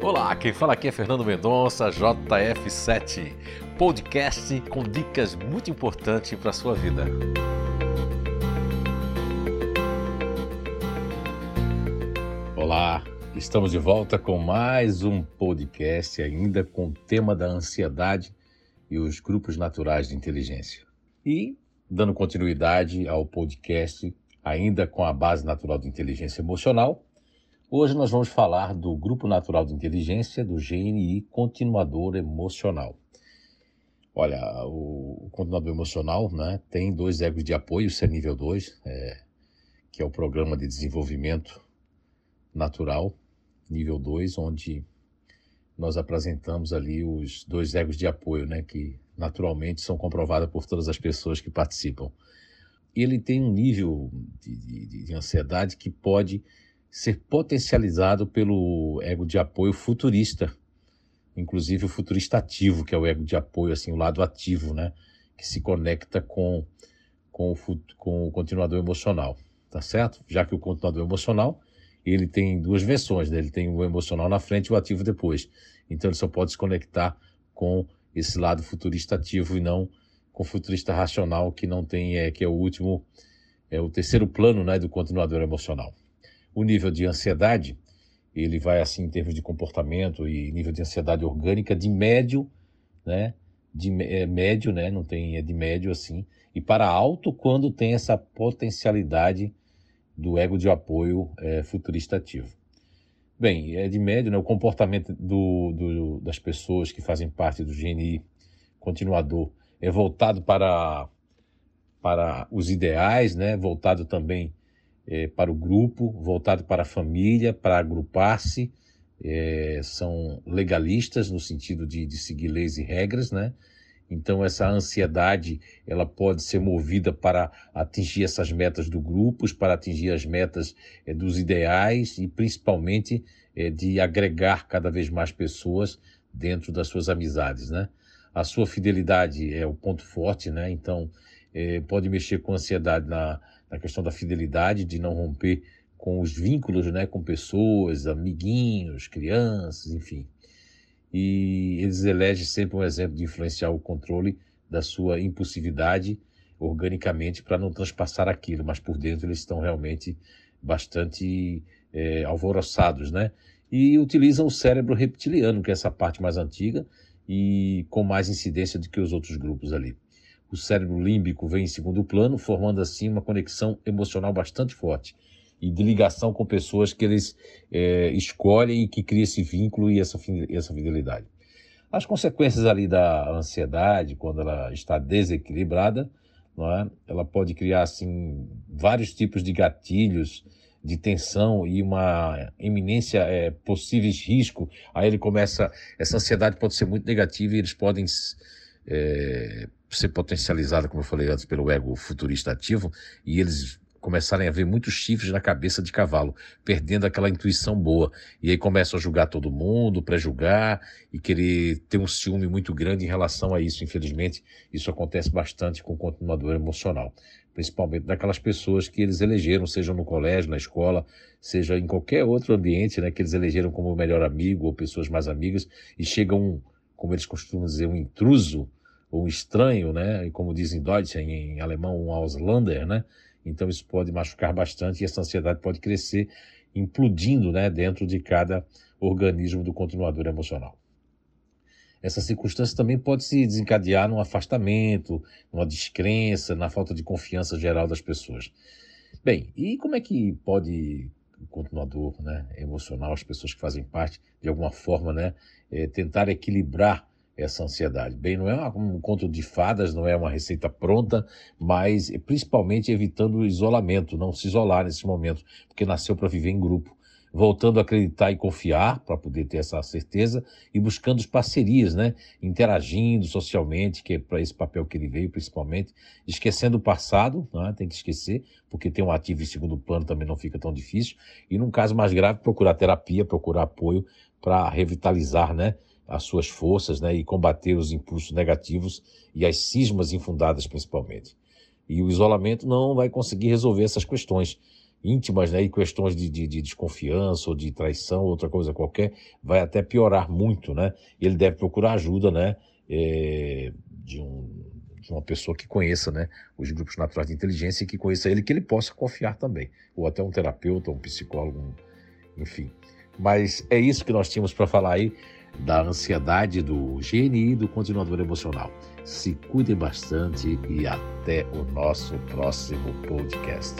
Olá, quem fala aqui é Fernando Mendonça, JF7, podcast com dicas muito importantes para a sua vida. Olá, estamos de volta com mais um podcast, ainda com o tema da ansiedade e os grupos naturais de inteligência. E dando continuidade ao podcast, ainda com a base natural de inteligência emocional, hoje nós vamos falar do grupo natural de inteligência do GNI continuador emocional. Olha, o, continuador emocional né, tem dois egos de apoio, isso é nível 2, é, que é o programa de desenvolvimento natural, nível 2, onde nós apresentamos ali os dois egos de apoio, né, que naturalmente são comprovados por todas as pessoas que participam. Ele tem um nível de, de, de ansiedade que pode ser potencializado pelo ego de apoio futurista, inclusive o futurista ativo, que é o ego de apoio, assim, o lado ativo, né, que se conecta com, com, o, com o continuador emocional, tá certo? Já que o continuador emocional ele tem duas versões, né? ele tem o emocional na frente e o ativo depois. Então ele só pode se conectar com esse lado futurista ativo e não com o futurista racional que não tem, é, que é o último, é o terceiro plano né, do continuador emocional. O nível de ansiedade, ele vai assim em termos de comportamento e nível de ansiedade orgânica de médio, né, de é, médio, né, não tem, é de médio assim, e para alto quando tem essa potencialidade do ego de apoio é, futurista ativo. Bem, é de médio, né, o comportamento do, do, das pessoas que fazem parte do GNI continuador é voltado para, para os ideais, né, voltado também é, para o grupo, voltado para a família, para agrupar-se, é, são legalistas no sentido de, de seguir leis e regras, né, então essa ansiedade, ela pode ser movida para atingir essas metas do grupos, para atingir as metas é, dos ideais e principalmente é, de agregar cada vez mais pessoas dentro das suas amizades, né? A sua fidelidade é o ponto forte, né? Então é, pode mexer com ansiedade na, na questão da fidelidade, de não romper com os vínculos, né? Com pessoas, amiguinhos, crianças, enfim e eles elegem sempre um exemplo de influenciar o controle da sua impulsividade organicamente para não transpassar aquilo, mas por dentro eles estão realmente bastante é, alvoroçados, né? E utilizam o cérebro reptiliano, que é essa parte mais antiga e com mais incidência do que os outros grupos ali. O cérebro límbico vem em segundo plano, formando assim uma conexão emocional bastante forte e de ligação com pessoas que eles é, escolhem e que cria esse vínculo e essa, essa fidelidade. As consequências ali da ansiedade, quando ela está desequilibrada, não é? ela pode criar assim vários tipos de gatilhos de tensão e uma iminência é, possíveis risco. Aí ele começa, essa ansiedade pode ser muito negativa e eles podem é, ser potencializada, como eu falei antes, pelo ego futurista ativo e eles começarem a ver muitos chifres na cabeça de cavalo, perdendo aquela intuição boa. E aí começam a julgar todo mundo, pré-julgar e querer ter um ciúme muito grande em relação a isso. Infelizmente, isso acontece bastante com o continuador emocional, principalmente daquelas pessoas que eles elegeram, seja no colégio, na escola, seja em qualquer outro ambiente, né, que eles elegeram como melhor amigo ou pessoas mais amigas, e chega um, como eles costumam dizer, um intruso ou estranho, né, e como dizem Deutsch em, em alemão, um Auslander, né, então isso pode machucar bastante e essa ansiedade pode crescer, implodindo né, dentro de cada organismo do continuador emocional. Essa circunstância também pode se desencadear num afastamento, numa descrença, na falta de confiança geral das pessoas. Bem, e como é que pode o continuador né, emocional, as pessoas que fazem parte, de alguma forma, né, é, tentar equilibrar essa ansiedade. Bem, não é um conto de fadas, não é uma receita pronta, mas principalmente evitando o isolamento, não se isolar nesse momento, porque nasceu para viver em grupo. Voltando a acreditar e confiar para poder ter essa certeza e buscando parcerias, né? Interagindo socialmente, que é para esse papel que ele veio, principalmente. Esquecendo o passado, né? tem que esquecer, porque ter um ativo em segundo plano também não fica tão difícil. E num caso mais grave, procurar terapia, procurar apoio para revitalizar, né? As suas forças né, e combater os impulsos negativos e as cismas infundadas principalmente. E o isolamento não vai conseguir resolver essas questões. íntimas, né, e questões de, de, de, desconfiança ou de traição, outra coisa qualquer, vai até piorar muito, né? Ele deve procurar ajuda, né, é, de, um, de uma pessoa que conheça, né, os grupos naturais de inteligência e que conheça ele, que ele possa confiar também, ou até um terapeuta, um psicólogo, um, enfim. Mas é isso que nós tínhamos para falar aí da ansiedade, do GNI, do continuador emocional. Se cuidem bastante e até o nosso próximo podcast.